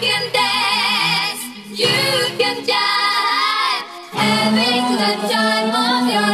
can dance, you can jive, having the time of your life.